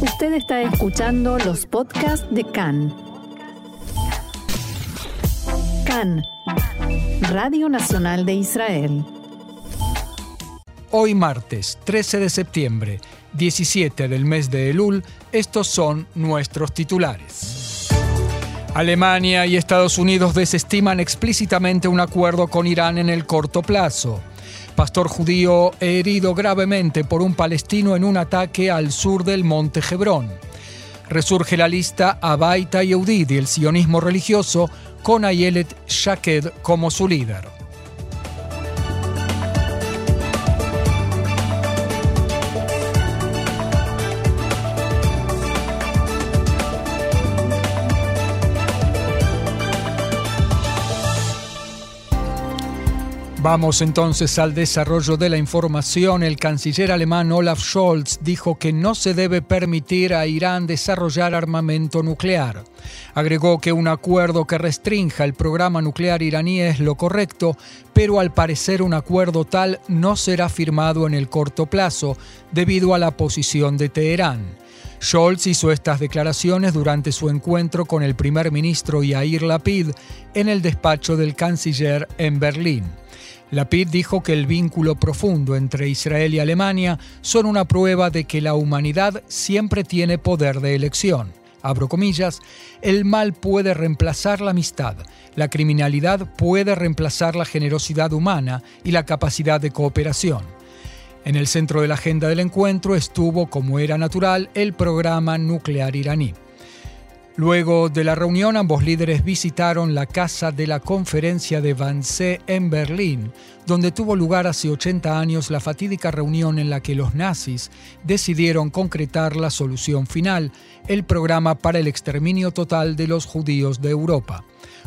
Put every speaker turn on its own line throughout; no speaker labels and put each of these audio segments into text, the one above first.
Usted está escuchando los podcasts de CAN. CAN, Radio Nacional de Israel.
Hoy martes 13 de septiembre, 17 del mes de Elul, estos son nuestros titulares. Alemania y Estados Unidos desestiman explícitamente un acuerdo con Irán en el corto plazo. Pastor judío herido gravemente por un palestino en un ataque al sur del monte Hebrón. Resurge la lista Abaita Yehudit y el sionismo religioso con Ayelet Shaked como su líder. Vamos entonces al desarrollo de la información. El canciller alemán Olaf Scholz dijo que no se debe permitir a Irán desarrollar armamento nuclear. Agregó que un acuerdo que restrinja el programa nuclear iraní es lo correcto, pero al parecer un acuerdo tal no será firmado en el corto plazo debido a la posición de Teherán. Scholz hizo estas declaraciones durante su encuentro con el primer ministro Yair Lapid en el despacho del canciller en Berlín. Lapid dijo que el vínculo profundo entre Israel y Alemania son una prueba de que la humanidad siempre tiene poder de elección. Abro comillas, el mal puede reemplazar la amistad, la criminalidad puede reemplazar la generosidad humana y la capacidad de cooperación. En el centro de la agenda del encuentro estuvo, como era natural, el programa nuclear iraní. Luego de la reunión, ambos líderes visitaron la casa de la conferencia de Wannsee en Berlín, donde tuvo lugar hace 80 años la fatídica reunión en la que los nazis decidieron concretar la solución final, el programa para el exterminio total de los judíos de Europa.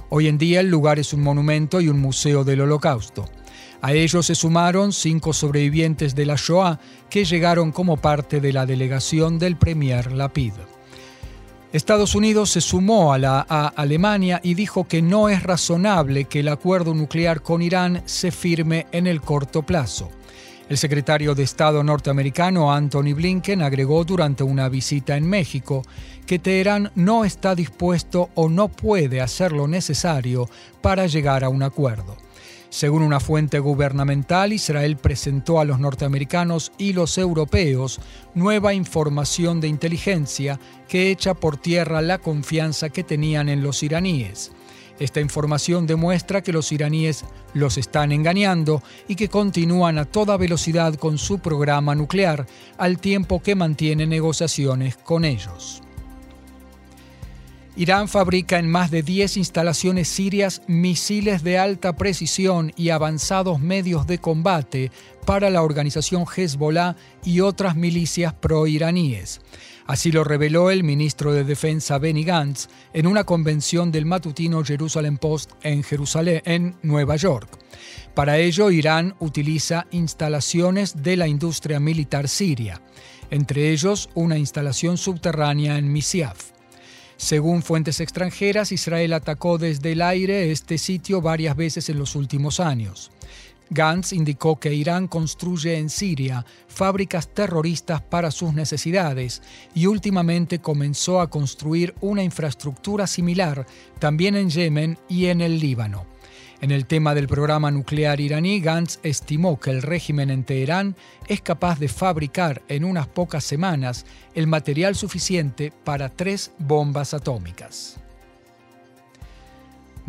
Hoy en día el lugar es un monumento y un museo del holocausto. A ellos se sumaron cinco sobrevivientes de la Shoah que llegaron como parte de la delegación del Premier Lapid. Estados Unidos se sumó a la Alemania y dijo que no es razonable que el acuerdo nuclear con Irán se firme en el corto plazo. El secretario de Estado norteamericano Anthony Blinken agregó durante una visita en México que Teherán no está dispuesto o no puede hacer lo necesario para llegar a un acuerdo. Según una fuente gubernamental, Israel presentó a los norteamericanos y los europeos nueva información de inteligencia que echa por tierra la confianza que tenían en los iraníes. Esta información demuestra que los iraníes los están engañando y que continúan a toda velocidad con su programa nuclear, al tiempo que mantienen negociaciones con ellos. Irán fabrica en más de 10 instalaciones sirias misiles de alta precisión y avanzados medios de combate para la organización Hezbollah y otras milicias pro-iraníes. Así lo reveló el ministro de Defensa Benny Gantz en una convención del matutino Jerusalem Post en Jerusalén, en Nueva York. Para ello, Irán utiliza instalaciones de la industria militar siria, entre ellos una instalación subterránea en Misyaf. Según fuentes extranjeras, Israel atacó desde el aire este sitio varias veces en los últimos años. Gantz indicó que Irán construye en Siria fábricas terroristas para sus necesidades y últimamente comenzó a construir una infraestructura similar también en Yemen y en el Líbano. En el tema del programa nuclear iraní, Gantz estimó que el régimen en Teherán es capaz de fabricar en unas pocas semanas el material suficiente para tres bombas atómicas.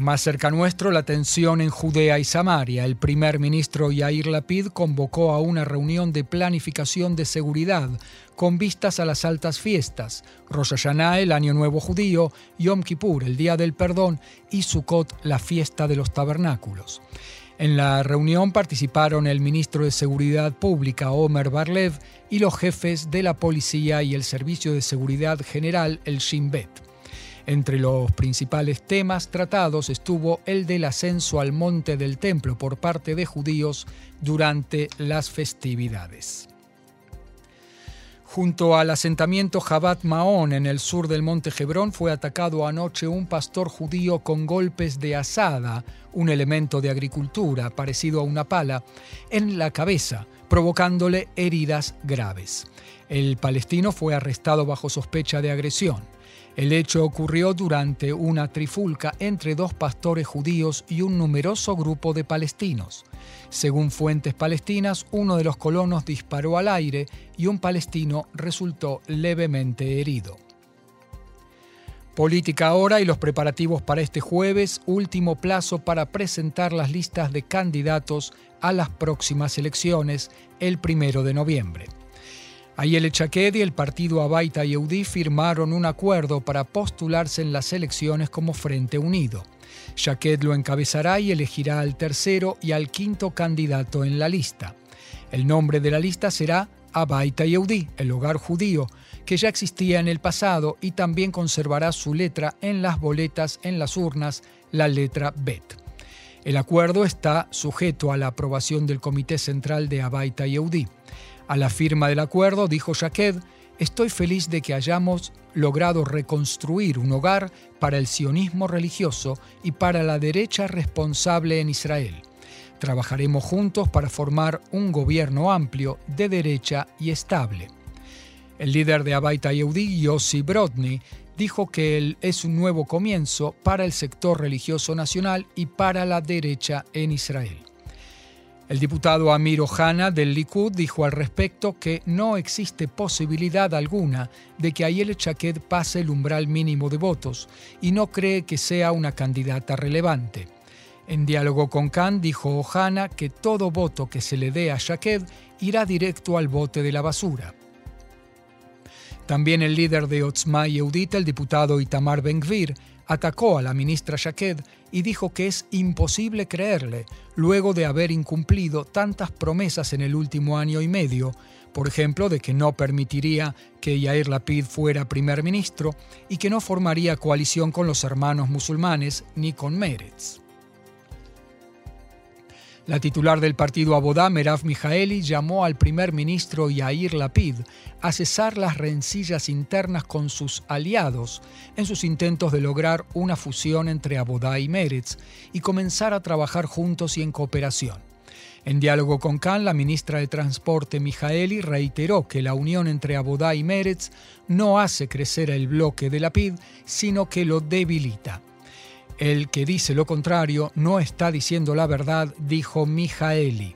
Más cerca nuestro, la tensión en Judea y Samaria. El primer ministro Yair Lapid convocó a una reunión de planificación de seguridad con vistas a las altas fiestas, Rosh Hashanah, el Año Nuevo Judío, Yom Kippur, el Día del Perdón, y Sukkot, la fiesta de los tabernáculos. En la reunión participaron el ministro de Seguridad Pública, Omer Barlev, y los jefes de la policía y el Servicio de Seguridad General, el Shin Bet. Entre los principales temas tratados estuvo el del ascenso al monte del templo por parte de judíos durante las festividades. Junto al asentamiento Jabat Maón en el sur del monte Hebrón fue atacado anoche un pastor judío con golpes de asada, un elemento de agricultura parecido a una pala, en la cabeza provocándole heridas graves. El palestino fue arrestado bajo sospecha de agresión. El hecho ocurrió durante una trifulca entre dos pastores judíos y un numeroso grupo de palestinos. Según fuentes palestinas, uno de los colonos disparó al aire y un palestino resultó levemente herido. Política ahora y los preparativos para este jueves, último plazo para presentar las listas de candidatos a las próximas elecciones el primero de noviembre. Ayel Chaked y el partido Abaita Yehudi firmaron un acuerdo para postularse en las elecciones como Frente Unido. Chaked lo encabezará y elegirá al tercero y al quinto candidato en la lista. El nombre de la lista será Abaita Yehudi, el hogar judío, que ya existía en el pasado y también conservará su letra en las boletas en las urnas, la letra Bet. El acuerdo está sujeto a la aprobación del Comité Central de Abaita Yehudi. A la firma del acuerdo, dijo Shaked, estoy feliz de que hayamos logrado reconstruir un hogar para el sionismo religioso y para la derecha responsable en Israel. Trabajaremos juntos para formar un gobierno amplio, de derecha y estable. El líder de Abaita Yehudi, Yossi Brodny, dijo que es un nuevo comienzo para el sector religioso nacional y para la derecha en Israel. El diputado Amir Ohana del Likud dijo al respecto que no existe posibilidad alguna de que Ayel Chaked pase el umbral mínimo de votos y no cree que sea una candidata relevante. En diálogo con Khan dijo Ohana que todo voto que se le dé a Shaked irá directo al bote de la basura. También el líder de Otzma Yehudit, el diputado Itamar Ben-Gvir, atacó a la ministra Shaked y dijo que es imposible creerle, luego de haber incumplido tantas promesas en el último año y medio, por ejemplo, de que no permitiría que Yair Lapid fuera primer ministro y que no formaría coalición con los hermanos musulmanes ni con Meretz. La titular del partido Abodá, Merav Mijaeli, llamó al primer ministro Yair Lapid a cesar las rencillas internas con sus aliados en sus intentos de lograr una fusión entre Abodá y Meretz y comenzar a trabajar juntos y en cooperación. En diálogo con Khan, la ministra de Transporte Mijaeli reiteró que la unión entre Abodá y Meretz no hace crecer el bloque de Lapid, sino que lo debilita. El que dice lo contrario no está diciendo la verdad, dijo Mijaeli.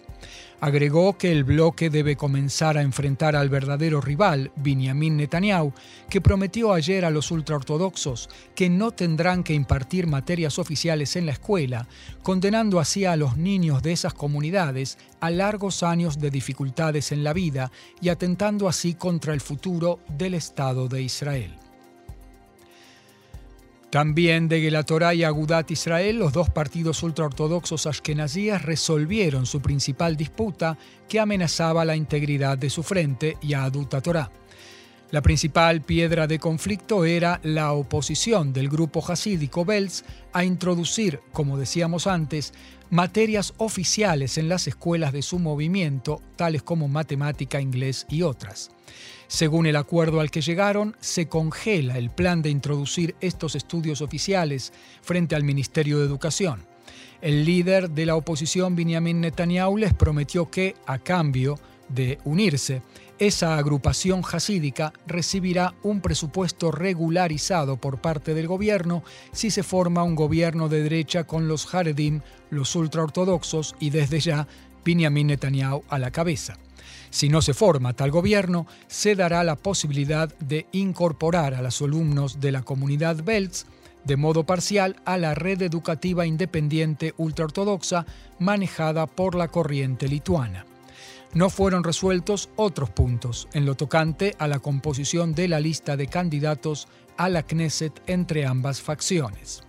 Agregó que el bloque debe comenzar a enfrentar al verdadero rival, Benjamin Netanyahu, que prometió ayer a los ultraortodoxos que no tendrán que impartir materias oficiales en la escuela, condenando así a los niños de esas comunidades a largos años de dificultades en la vida y atentando así contra el futuro del Estado de Israel. También de Gelatorá y Agudat Israel, los dos partidos ultraortodoxos ashkenazíes resolvieron su principal disputa que amenazaba la integridad de su frente, Yahadut Torah. La principal piedra de conflicto era la oposición del grupo hasídico Belz a introducir, como decíamos antes, materias oficiales en las escuelas de su movimiento, tales como matemática, inglés y otras. Según el acuerdo al que llegaron, se congela el plan de introducir estos estudios oficiales frente al Ministerio de Educación. El líder de la oposición, Benjamin Netanyahu, les prometió que, a cambio de unirse, esa agrupación hasídica recibirá un presupuesto regularizado por parte del gobierno si se forma un gobierno de derecha con los Haredim, los ultraortodoxos y desde ya Benjamin Netanyahu a la cabeza. Si no se forma tal gobierno, se dará la posibilidad de incorporar a los alumnos de la comunidad Belts de modo parcial a la red educativa independiente ultraortodoxa manejada por la corriente lituana. No fueron resueltos otros puntos en lo tocante a la composición de la lista de candidatos a la Knesset entre ambas facciones.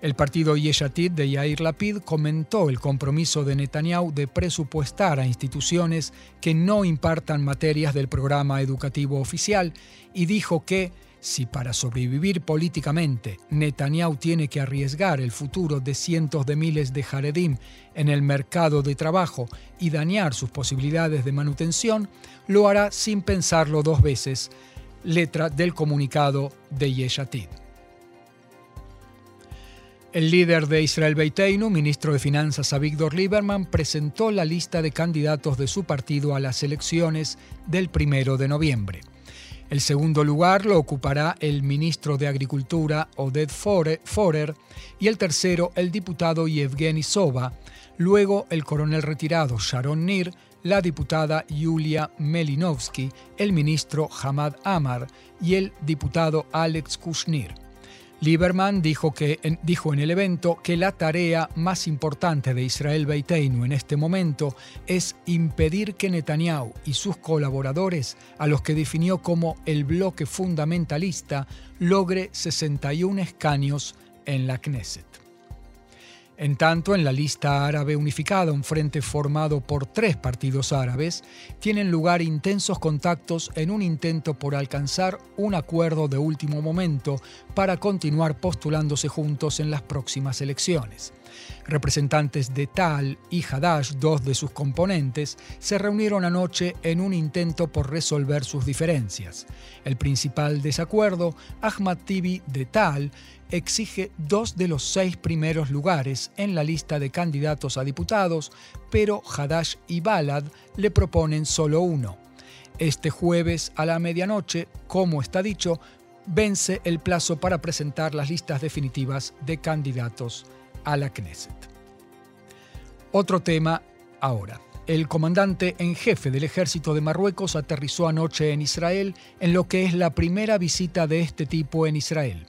El partido Yeshatid de Yair Lapid comentó el compromiso de Netanyahu de presupuestar a instituciones que no impartan materias del programa educativo oficial y dijo que si para sobrevivir políticamente Netanyahu tiene que arriesgar el futuro de cientos de miles de Haredim en el mercado de trabajo y dañar sus posibilidades de manutención, lo hará sin pensarlo dos veces. Letra del comunicado de Yeshatid. El líder de Israel Beiteinu, ministro de Finanzas Avigdor Lieberman, presentó la lista de candidatos de su partido a las elecciones del primero de noviembre. El segundo lugar lo ocupará el ministro de Agricultura Oded Forer y el tercero el diputado Yevgeny Sova, luego el coronel retirado Sharon Nir, la diputada Yulia Melinovsky, el ministro Hamad Amar y el diputado Alex Kushnir. Lieberman dijo, que, dijo en el evento que la tarea más importante de Israel Beiteinu en este momento es impedir que Netanyahu y sus colaboradores, a los que definió como el bloque fundamentalista, logre 61 escaños en la Knesset. En tanto, en la lista árabe unificada, un frente formado por tres partidos árabes, tienen lugar intensos contactos en un intento por alcanzar un acuerdo de último momento para continuar postulándose juntos en las próximas elecciones. Representantes de Tal y Hadash, dos de sus componentes, se reunieron anoche en un intento por resolver sus diferencias. El principal desacuerdo, Ahmad Tibi de Tal, exige dos de los seis primeros lugares en la lista de candidatos a diputados, pero Hadash y Balad le proponen solo uno. Este jueves a la medianoche, como está dicho, vence el plazo para presentar las listas definitivas de candidatos a la Knesset. Otro tema ahora. El comandante en jefe del ejército de Marruecos aterrizó anoche en Israel en lo que es la primera visita de este tipo en Israel.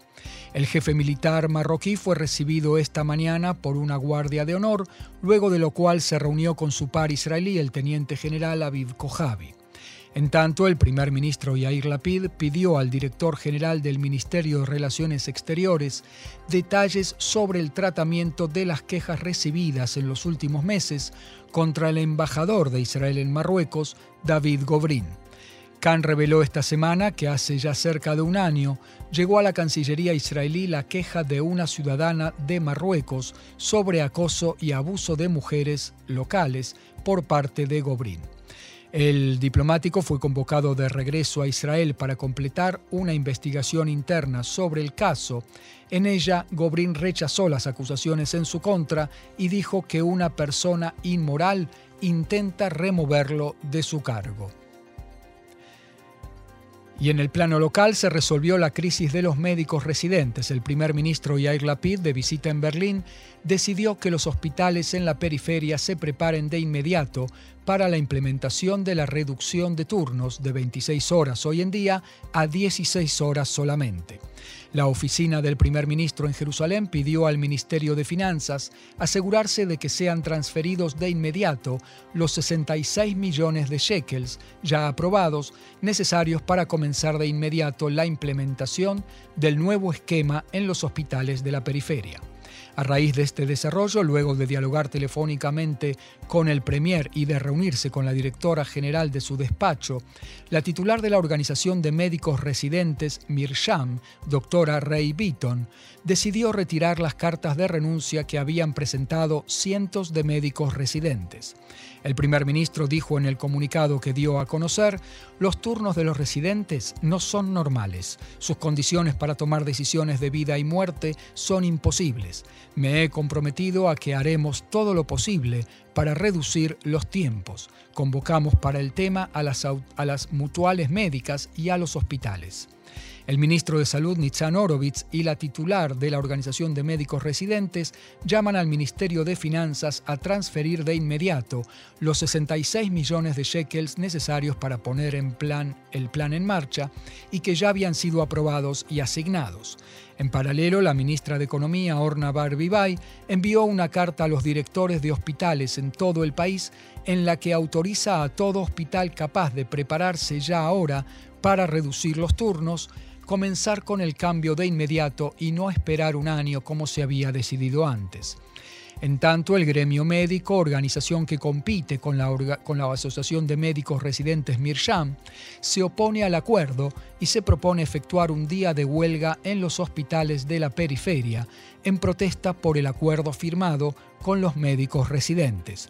El jefe militar marroquí fue recibido esta mañana por una guardia de honor, luego de lo cual se reunió con su par israelí, el teniente general Aviv Kojavi. En tanto, el primer ministro Yair Lapid pidió al director general del Ministerio de Relaciones Exteriores detalles sobre el tratamiento de las quejas recibidas en los últimos meses contra el embajador de Israel en Marruecos, David Gobrin. Khan reveló esta semana que hace ya cerca de un año llegó a la Cancillería israelí la queja de una ciudadana de Marruecos sobre acoso y abuso de mujeres locales por parte de Gobrin. El diplomático fue convocado de regreso a Israel para completar una investigación interna sobre el caso. En ella, Gobrin rechazó las acusaciones en su contra y dijo que una persona inmoral intenta removerlo de su cargo. Y en el plano local se resolvió la crisis de los médicos residentes. El primer ministro Yair Lapid, de visita en Berlín, decidió que los hospitales en la periferia se preparen de inmediato para la implementación de la reducción de turnos de 26 horas hoy en día a 16 horas solamente. La oficina del primer ministro en Jerusalén pidió al Ministerio de Finanzas asegurarse de que sean transferidos de inmediato los 66 millones de shekels ya aprobados necesarios para comenzar de inmediato la implementación del nuevo esquema en los hospitales de la periferia. A raíz de este desarrollo, luego de dialogar telefónicamente con el Premier y de reunirse con la directora general de su despacho, la titular de la Organización de Médicos Residentes, Mirsham, doctora Ray Beaton, decidió retirar las cartas de renuncia que habían presentado cientos de médicos residentes. El primer ministro dijo en el comunicado que dio a conocer, los turnos de los residentes no son normales, sus condiciones para tomar decisiones de vida y muerte son imposibles. Me he comprometido a que haremos todo lo posible para reducir los tiempos. Convocamos para el tema a las, a mutuales médicas y a los hospitales. El ministro de Salud, Nitzan Orovitz, y la titular de la Organización de Médicos Residentes llaman al Ministerio de Finanzas a transferir de inmediato los 66 millones de shekels necesarios para poner en plan, el plan en marcha y que ya habían sido aprobados y asignados. En paralelo, la ministra de Economía, Orna Barbibay, envió una carta a los directores de hospitales en todo el país en la que autoriza a todo hospital capaz de prepararse ya ahora para reducir los turnos, comenzar con el cambio de inmediato y no esperar un año como se había decidido antes. En tanto, el gremio médico, organización que compite con la, Asociación de Médicos Residentes Mirsham, se opone al acuerdo y se propone efectuar un día de huelga en los hospitales de la periferia en protesta por el acuerdo firmado con los médicos residentes.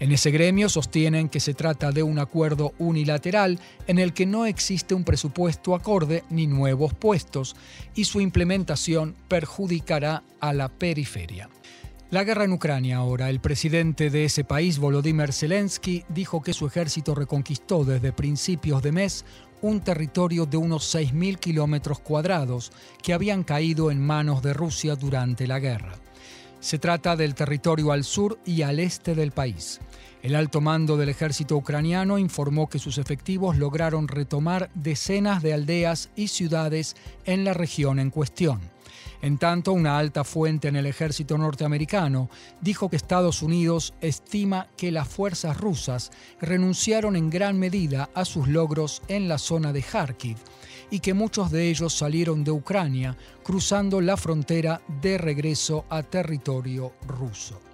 En ese gremio sostienen que se trata de un acuerdo unilateral en el que no existe un presupuesto acorde ni nuevos puestos y su implementación perjudicará a la periferia. La guerra en Ucrania ahora. El presidente de ese país, Volodymyr Zelensky, dijo que su ejército reconquistó desde principios de mes un territorio de unos 6.000 kilómetros cuadrados que habían caído en manos de Rusia durante la guerra. Se trata del territorio al sur y al este del país. El alto mando del ejército ucraniano informó que sus efectivos lograron retomar decenas de aldeas y ciudades en la región en cuestión. En tanto, una alta fuente en el ejército norteamericano dijo que Estados Unidos estima que las fuerzas rusas renunciaron en gran medida a sus logros en la zona de Kharkiv y que muchos de ellos salieron de Ucrania cruzando la frontera de regreso a territorio ruso.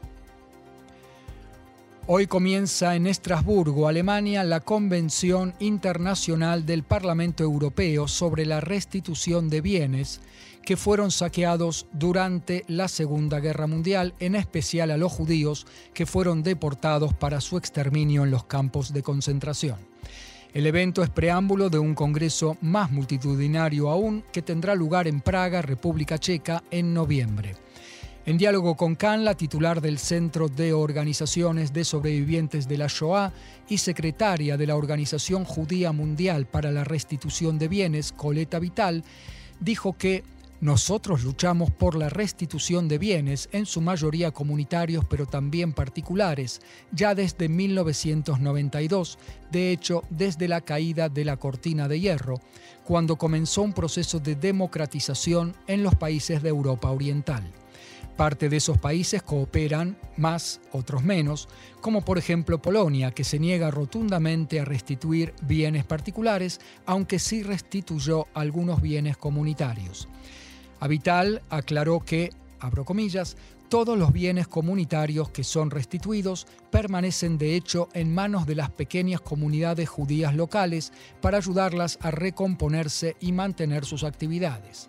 Hoy comienza en Estrasburgo, Alemania, la Convención Internacional del Parlamento Europeo sobre la restitución de bienes que fueron saqueados durante la Segunda Guerra Mundial, en especial a los judíos que fueron deportados para su exterminio en los campos de concentración. El evento es preámbulo de un congreso más multitudinario aún que tendrá lugar en Praga, República Checa, en noviembre. En diálogo con Khan, la titular del Centro de Organizaciones de Sobrevivientes de la Shoah y secretaria de la Organización Judía Mundial para la Restitución de Bienes, Coleta Vital, dijo que nosotros luchamos por la restitución de bienes, en su mayoría comunitarios pero también particulares, ya desde 1992, de hecho desde la caída de la cortina de hierro, cuando comenzó un proceso de democratización en los países de Europa Oriental. Parte de esos países cooperan más, otros menos, como por ejemplo Polonia, que se niega rotundamente a restituir bienes particulares, aunque sí restituyó algunos bienes comunitarios. Avital aclaró que, abro comillas, todos los bienes comunitarios que son restituidos permanecen de hecho en manos de las pequeñas comunidades judías locales para ayudarlas a recomponerse y mantener sus actividades.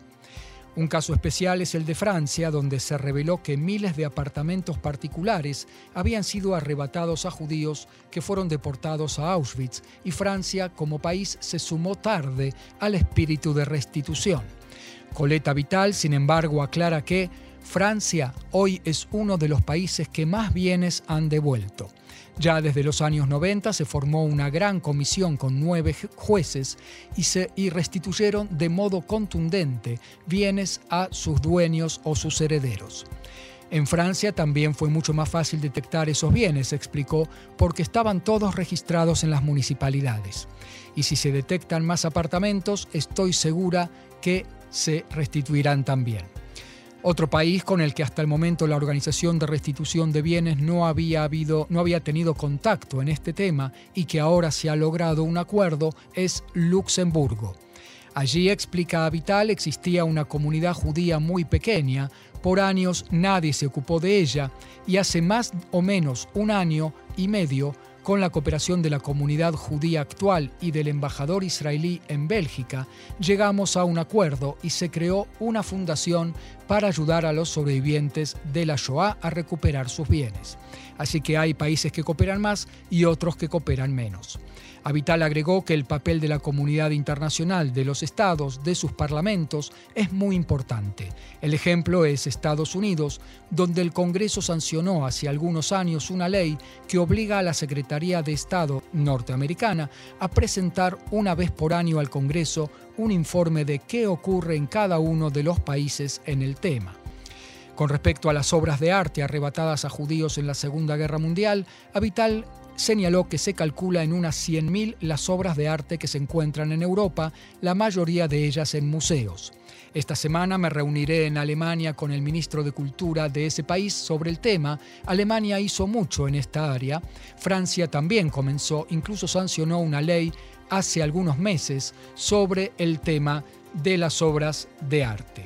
Un caso especial es el de Francia, donde se reveló que miles de apartamentos particulares habían sido arrebatados a judíos que fueron deportados a Auschwitz y Francia como país se sumó tarde al espíritu de restitución. Coleta Vital, sin embargo, aclara que Francia hoy es uno de los países que más bienes han devuelto. Ya desde los años 90 se formó una gran comisión con nueve jueces y, se, y restituyeron de modo contundente bienes a sus dueños o sus herederos. En Francia también fue mucho más fácil detectar esos bienes, explicó, porque estaban todos registrados en las municipalidades. Y si se detectan más apartamentos, estoy segura que se restituirán también. Otro país con el que hasta el momento la Organización de Restitución de Bienes no había, tenido contacto en este tema y que ahora se ha logrado un acuerdo es Luxemburgo. Allí, explica Vital, existía una comunidad judía muy pequeña, por años nadie se ocupó de ella y hace más o menos un año y medio con la cooperación de la comunidad judía actual y del embajador israelí en Bélgica, llegamos a un acuerdo y se creó una fundación para ayudar a los sobrevivientes de la Shoah a recuperar sus bienes. Así que hay países que cooperan más y otros que cooperan menos. Avital agregó que el papel de la comunidad internacional, de los estados, de sus parlamentos, es muy importante. El ejemplo es Estados Unidos, donde el Congreso sancionó hace algunos años una ley que obliga a la De Estado norteamericana a presentar una vez por año al Congreso un informe de qué ocurre en cada uno de los países en el tema. Con respecto a las obras de arte arrebatadas a judíos en la Segunda Guerra Mundial, Avital señaló que se calcula en unas 100.000 las obras de arte que se encuentran en Europa, la mayoría de ellas en museos. Esta semana me reuniré en Alemania con el ministro de Cultura de ese país sobre el tema. Alemania hizo mucho en esta área. Francia también comenzó, incluso sancionó una ley hace algunos meses sobre el tema de las obras de arte.